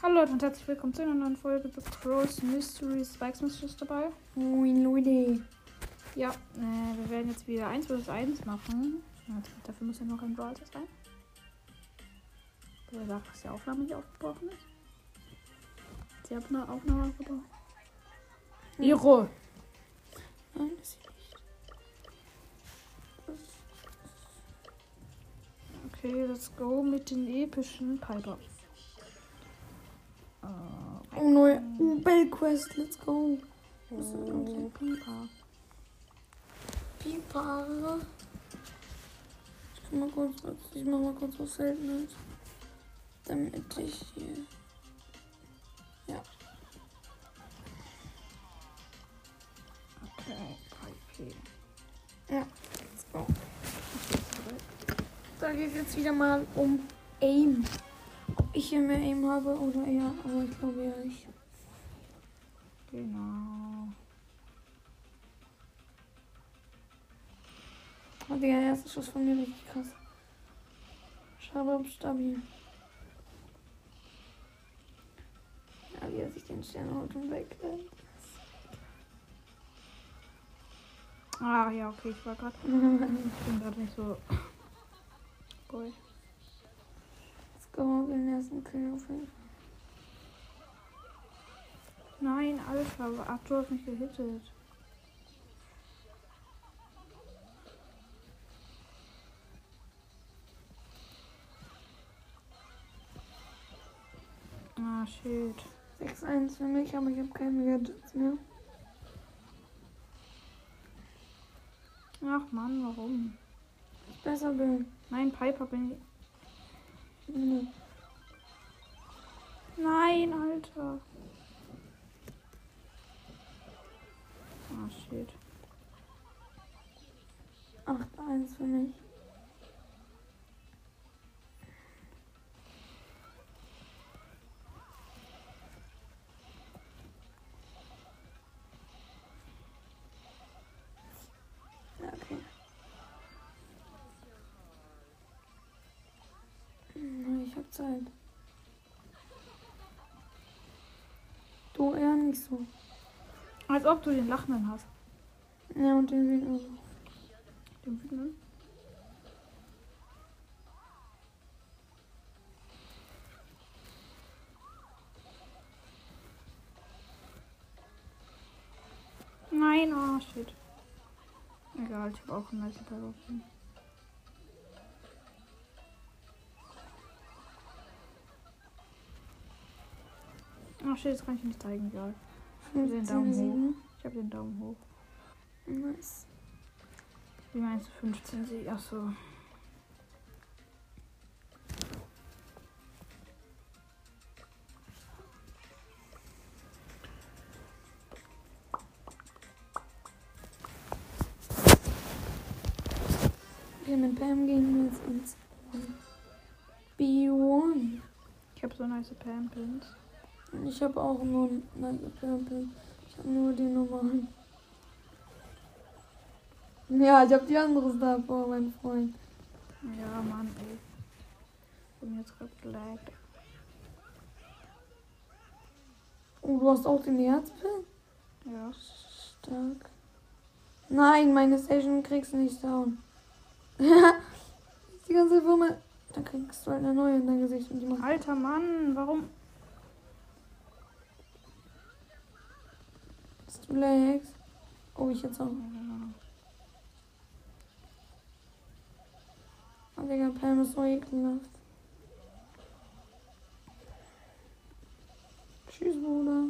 Hallo Leute und herzlich willkommen zu einer neuen Folge The Crows Mystery Spikes Mysteries dabei. Moin Leute. Ja, äh, wir werden jetzt wieder 1 vs 1 machen. Ja, dafür muss ja noch ein Brawl sein. Der sagt, dass die Aufnahme nicht aufgebrochen ist. Sie haben eine Aufnahme aufgebrochen. Iro! Nein, das sieht nicht. Okay, let's go mit den epischen Piper. Oh, neue uh, Bell Quest, let's go. oh, Piper. Pipa. Ich kann mal kurz, ich mach mal kurz was Seltenes. Damit ich hier. Okay, okay. Ja, let's go. Da geht es jetzt wieder mal um Aim. Ich hier mehr Aim habe oder eher, aber ich glaube eher ich. Genau. Oh, der erste Schuss von mir richtig krass. Schade, ob stabil. Ja, wie er sich den Stern holt und wegrennt. Ah, ja, okay, ich war gerade. Ich bin gerade nicht so. Boy. Go, den ersten Kill auf jeden Fall. Nein, Alter, Arthur hat mich gehittet. Ah, shit. 6-1 für mich, aber ich habe keine Gadgets mehr. Ach Mann, warum? Ich besser bin. Nein, Piper bin ich. Nein, Alter. Ah, shit. 8-1 für mich. Zeit. Du eher nicht so. Als ob du den Lachenden hast. Ja, und den auch. Den wütenden? Nein, oh shit. Egal, ich habe auch einen nice shit, das kann ich nicht zeigen, egal. Den 15, Daumen hoch. 7. Ich habe den Daumen hoch. Nice. Wie meinst du 15 Sieg? Achso. Okay, mit Pam gehen wir jetzt ins B1. Ich habe so nice Pam-Pins. Ich habe auch nur Pam. Ich habe nur die normalen. Ja, ich habe die andere Star vor, mein Freund. Ja, Mann, ey. Ich bin jetzt gerade gelaggt. Oh, du hast auch den Herzpin? Ja. Stark. Nein, meine Station kriegst du nicht down. die ganze Firma. Dann kriegst du halt eine neue in dein Gesicht und die macht. Alter Mann, warum? Du Lex? Oh, ich jetzt auch. Oh, Digga, Pam ist so ekelhaft. Tschüss, Bruder.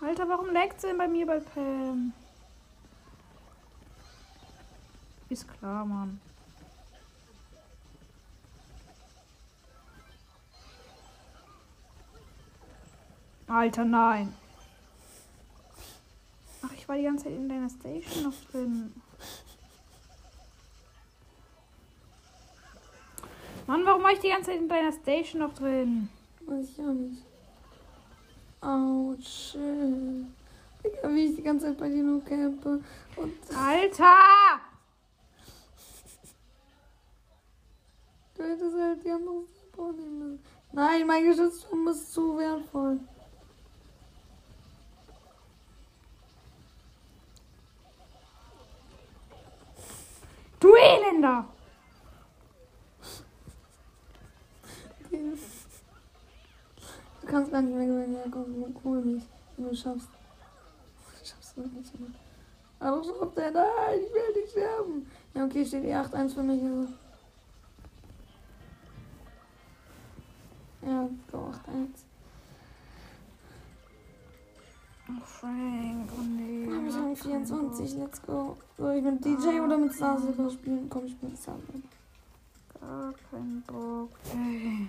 Alter, warum laggt sie denn bei mir bei Pam? Ist klar, Mann. Alter, nein. Ach, ich war die ganze Zeit in deiner Station noch drin. Mann, warum war ich die ganze Zeit in deiner Station noch drin? Weiß ich auch nicht. Autsch. Digga, wie ich die ganze Zeit bei dir nur campe. Und Alter! du hättest halt die andere Boah, nehmen. Nein, mein Geschützturm ist zu wertvoll. Du Elender! Du kannst gar nicht mehr gewinnen, ja, komm, hol mich, wenn du schaffst. Du schaffst es nicht mehr. Aber er, nein, ich will nicht sterben. Ja, okay, steht eh 8-1 für mich, also. 22, let's go. Soll ich mit DJ oder mit Star Silver spielen? Komm, ich bin mit Star Silver. Gar kein Bock. Ey.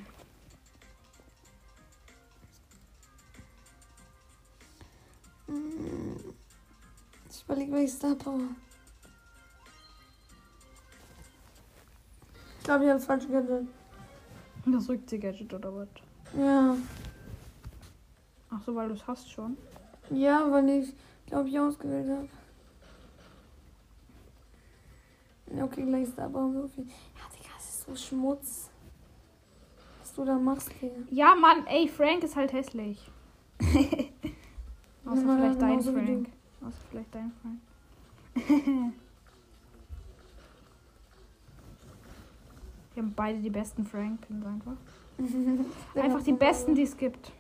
Mm, ich überlege, welches Star Power. Ich glaube, ich habe das falsche Gadget. Das Rückzieh-Gadget oder was? Ja. Ach so, weil du es hast schon? Ja, weil ich, glaube ich, ausgewählt habe. Okay, gleich Power so viel. Ja, Digga, das ist so Schmutz. Was du da machst, Digga. Ja, Mann, ey, Frank ist halt hässlich. Außer Ja, vielleicht dein genauso wie Frank. Außer vielleicht dein Frank. Wir haben beide die besten Frank-Pins einfach. Einfach die besten, die es gibt.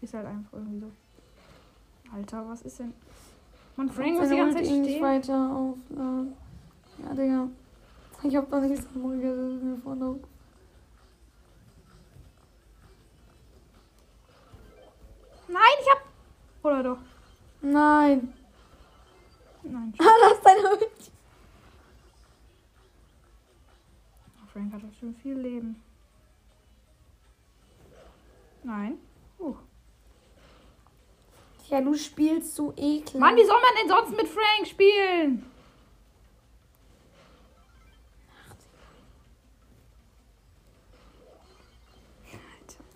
Ist halt einfach irgendwie so. Alter, was ist denn? Man, Frank muss die ganze Zeit stehen. weiter aufladen. Ja, Digga. Ich hab doch nichts anderes das ist mir vorne auf. Nein, ich hab. Oder doch? Nein. Nein. Ah, das ist deine Ulti. Frank hat doch schon viel Leben. Nein. Uh. Ja, du spielst so eklig. Mann, wie soll man denn sonst mit Frank spielen?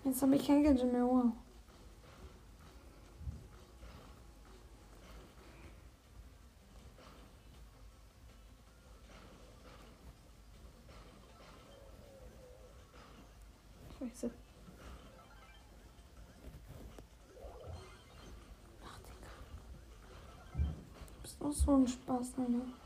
Jetzt habe ich kein Gadget mehr. Wow. Scheiße. Du bist auch so ein Spaß, Alter.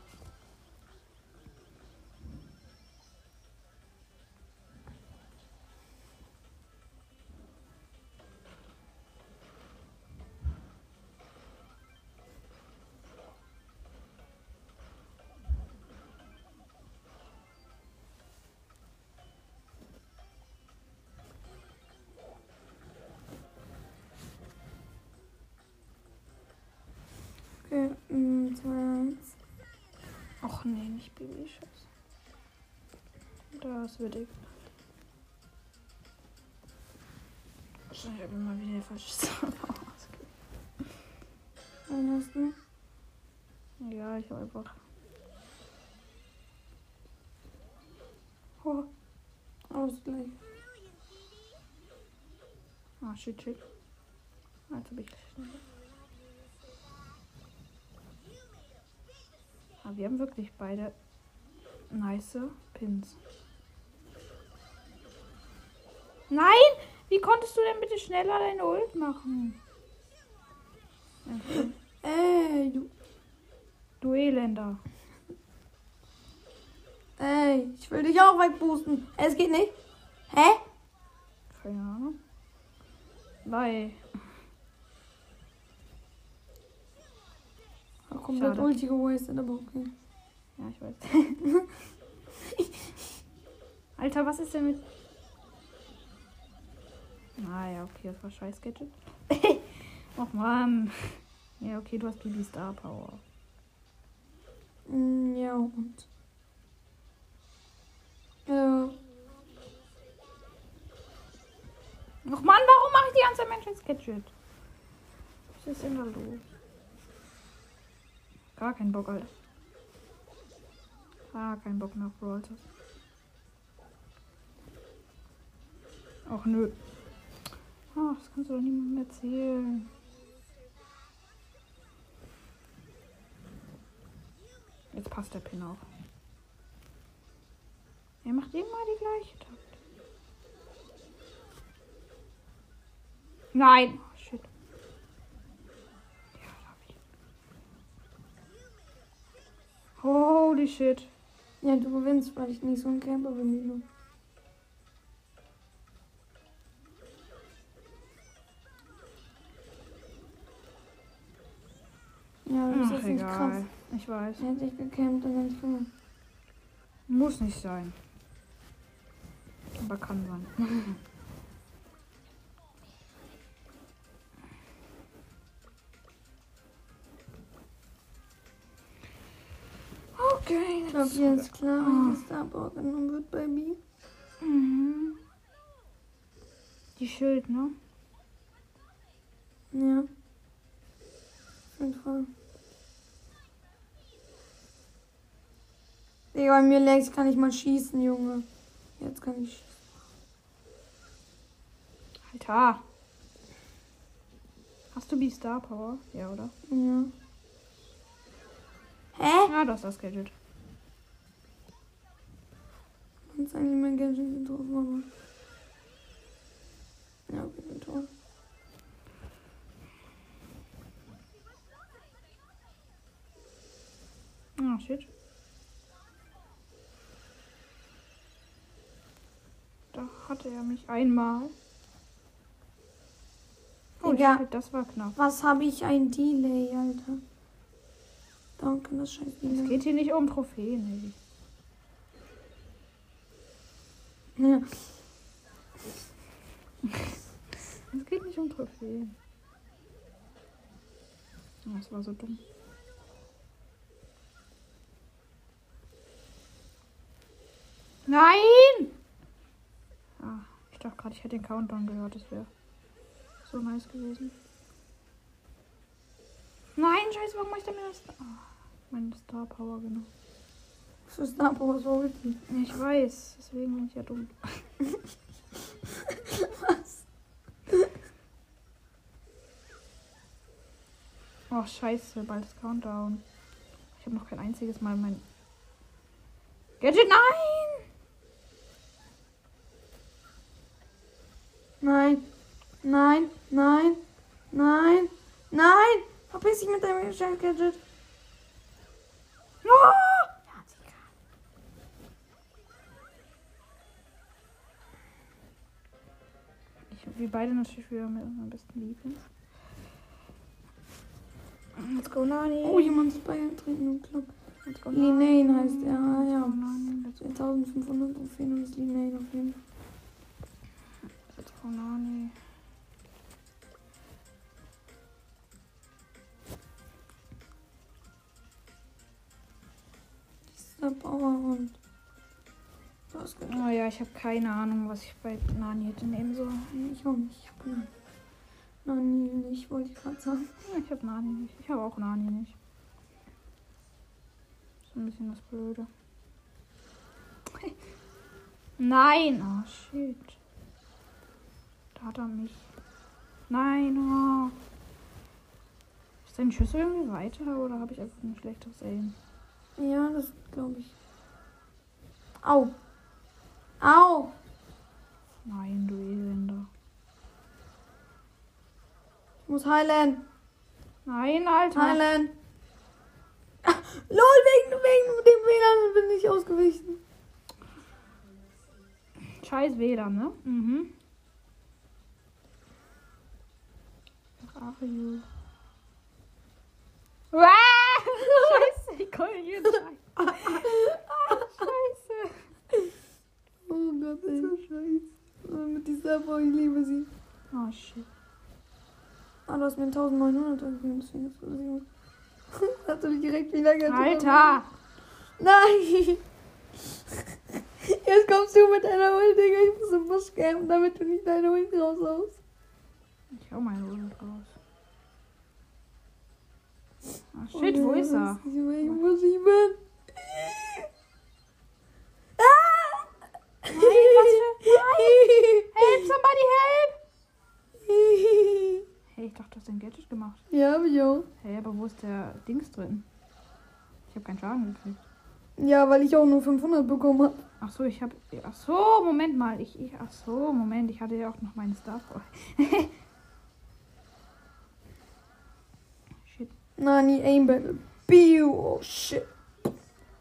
Och nee, nicht Baby Scheiße. Das wird ich. Wahrscheinlich habe ich mal wieder falsche Sachen ausgegeben. Ja, ich habe einfach. Oh. Ausgleich. Ah, shit, shit. Jetzt habe ich Aber wir haben wirklich beide nice Pins. Nein! Wie konntest du denn bitte schneller deine Ult machen? Okay. Ey, du. Du Elender. Ey, ich will dich auch wegboosten. Es geht nicht. Hä? Keine Ahnung. Weil. Hab komplett Schade. Ulti gewastet, aber okay. Ja, ich weiß. Alter, was ist denn mit. Ah ja, okay, das war scheiß Gadget. Och Mann. Ja, okay, du hast Bibi Star Power. Mm, ja, und. Ja. Och Mann, warum mache ich die ganze scheiß Gadget? Was ist denn da los? Gar keinen Bock, Alter. Gar keinen Bock mehr auf Brawl Ach nö. Ach, das kannst du doch niemandem erzählen. Jetzt passt der Pin auch. Er macht immer die gleiche Takt. Nein! Holy shit. Ja, du gewinnst, weil ich nicht so ein Camper bin wie du. Ja, das ist Ach, jetzt nicht krass. egal. Ich weiß. Hätte ich gecampt, dann hätte ich gewonnen. Muss nicht sein. Aber kann sein. Okay, Ich glaube, dir ist klar, wie das Starboard genommen wird, Baby. Mhm. Die Schild, ne? Ja. Auf jeden Fall. Digga, bei mir längst kann ich mal schießen, Junge. Jetzt kann ich schießen. Alter. Hast du die Star Power? Ja, oder? Ja. Hä? Ja, du hast das Gadget. Das ist eigentlich mein Gadget getroffen, aber. Ja, okay, bin tot. Ah, shit. Da hatte er mich einmal. Oh, shit, das war knapp. Was habe ich ein Delay, Alter? Danke, das scheiß Es Delay. geht hier nicht um Trophäen, ey. Ja. Es geht nicht um Trophäen. Oh, das war so dumm. Nein! Ah, ich dachte gerade, ich hätte den Countdown gehört. Das wäre so nice gewesen. Nein, scheiße, warum mach ich denn mir das? Ah, meine Star Power, genau. Für Star Power so. Ich weiß, deswegen bin ich ja dumm. Was? Oh, scheiße, bald ist Countdown. Ich habe noch kein einziges Mal mein Gadget. Nein! Nein. Nein. Nein. Nein. Nein. Verpiss dich mit deinem Geschenk-Gadget. Ich, wir beide natürlich wieder mit unserem besten Lieblings. Let's go, Nani. Oh, jemand ist beigetreten im Club. Let's go, Linane heißt er. Let's ja. go, Nani. Let's go, 2500 Trophäen und ist Linane auf jeden Fall. let's go, Nani. Geht? Oh ja, ich habe keine Ahnung, was ich bei Nani hätte nehmen sollen. Ich auch nicht. Ich hab keine Ahnung. Nein, nicht, wollte ich gerade sagen. Ja, Ich habe Nani nicht. Ich habe auch Nani nicht. Ist ein bisschen das Blöde. Nein! Oh shit. Da hat er mich. Nein, oh. Ist dein Schüssel irgendwie weiter oder habe ich einfach ein schlechtes Aim? Ja, das glaube ich. Au. Au. Nein, du Elender. Ich muss heilen. Nein, Alter. Heilen. Ah, lol, wegen, wegen dem WLAN bin ich ausgewichen. Scheiß WLAN, ne? Mhm. Ach, Ich komme hier nicht rein. Ah, Scheiße. Oh Gott, ey. So scheiße. Oh, mit dieser Frau, ich liebe sie. Oh shit. Ah, du hast mir 1900 gegeben, deswegen das. Hast du mich direkt wieder getroffen. Alter! Nein! Jetzt kommst du mit deiner Ult, Digga. Ich muss im Busch campen, damit du nicht deine Ult raushaust. Ich hau meine Ult raus. Ah, shit, wo ist er? Ich ich bin. Ah! Nein, was für... Nein! Help, somebody help! Hey, ich dachte, du hast ein Gadget gemacht. Ja, hab ich auch. Hey, aber wo ist der Dings drin? Ich habe keinen Schaden gekriegt. Ja, weil ich auch nur 500 bekommen habe. Ach so, ich habe. Ach so, Moment mal. Ich, ich, ach so, Moment. Ich hatte ja auch noch meinen Star. Nani, Aim Battle. Biu, oh shit.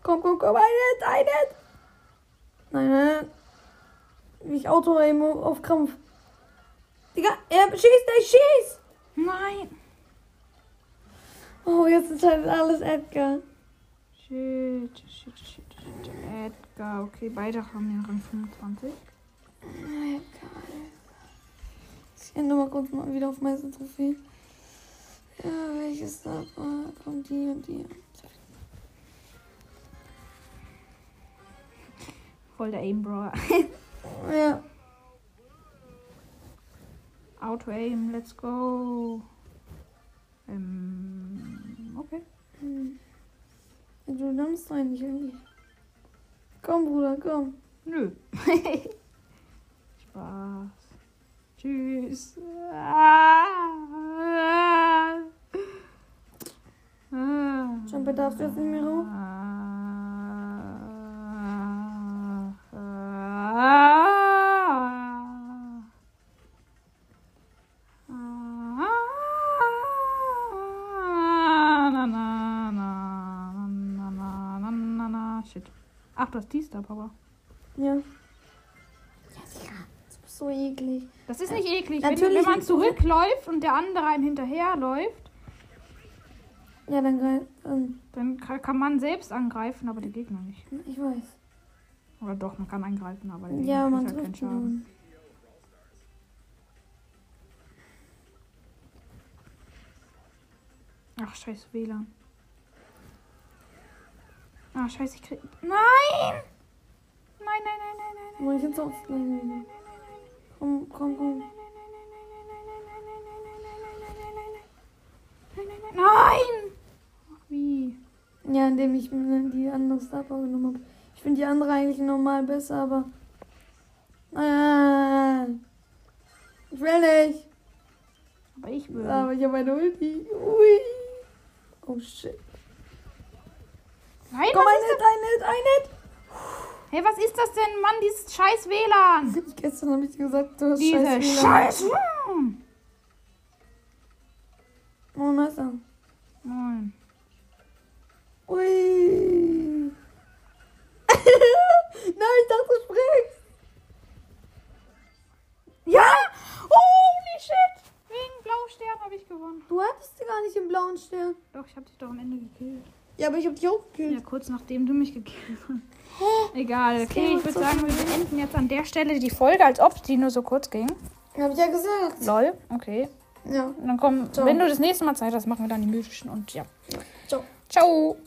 Komm, komm, komm, ein Hit, ein Hit. Nein, nein. Ich Auto-Aim auf Krampf. Digga, er schießt, er schießt. Nein. Oh, jetzt entscheidet alles Edgar. Shit, shit, shit, shit. Edgar, okay, beide haben ja Rang 25. Edgar. Ich ändere mal kurz mal wieder auf Meistertrophäe. Ja, welches da war? Kommt die und die. Voll der Aim-Brawler. Ja. Auto-Aim, let's go. Ähm, okay. Hm. Du nimmst eigentlich irgendwie. Komm, Bruder, komm. Nö. Spaß. Tschüss. Ah. Ah. Jumper darfst du jetzt nicht mehr rauf? Shit. Ach, das ist die Star Power. Ja. Ja, sicher. Das ist so eklig. Das ist nicht eklig. Wenn, Natürlich wenn man nicht. zurückläuft und der andere einem hinterherläuft, Ja, dann. Ähm, dann ka- kann man selbst angreifen, aber der Gegner nicht. ich weiß. Oder doch, man kann angreifen, aber der Gegner Ja, man halt keinen trifft Schaden. Ach, scheiß WLAN. Ah, scheiße, ich krieg. Nein! Nein, nein, nein, nein, nein, nein. Jetzt auf. Nein, nein, nein. Komm, komm, komm. Nein! Ja, indem ich mir die andere Star Power genommen habe. Ich finde die andere eigentlich normal besser, aber. Ah, ich will nicht. Aber ich will. Aber ich habe eine Ulti. Ui. Oh shit. Nein, Komm, was ein Hit, ein Hit, ein Hit. Hey, was ist das denn, Mann, dieses scheiß WLAN? Gestern habe ich dir gesagt, du hast Diese scheiß WLAN. scheiß WLAN. Oh, Messer. Nein. Ui. Nein, ich dachte, du springst. Ja! Holy shit! Wegen Blaustern habe ich gewonnen. Du hattest sie gar Stern. Doch, ich habe dich doch am Ende gekillt. Ja, aber ich habe dich auch gekillt. Ja, kurz nachdem du mich gekillt hast. Egal, okay, ich würde sagen, wir beenden jetzt an der Stelle die Folge, als ob die nur so kurz ging. Hab ich ja gesagt. Lol, okay. Ja. Und dann kommen, Ciao. wenn du das nächste Mal Zeit hast, machen wir dann die mythischen und ja. Ciao. Ciao.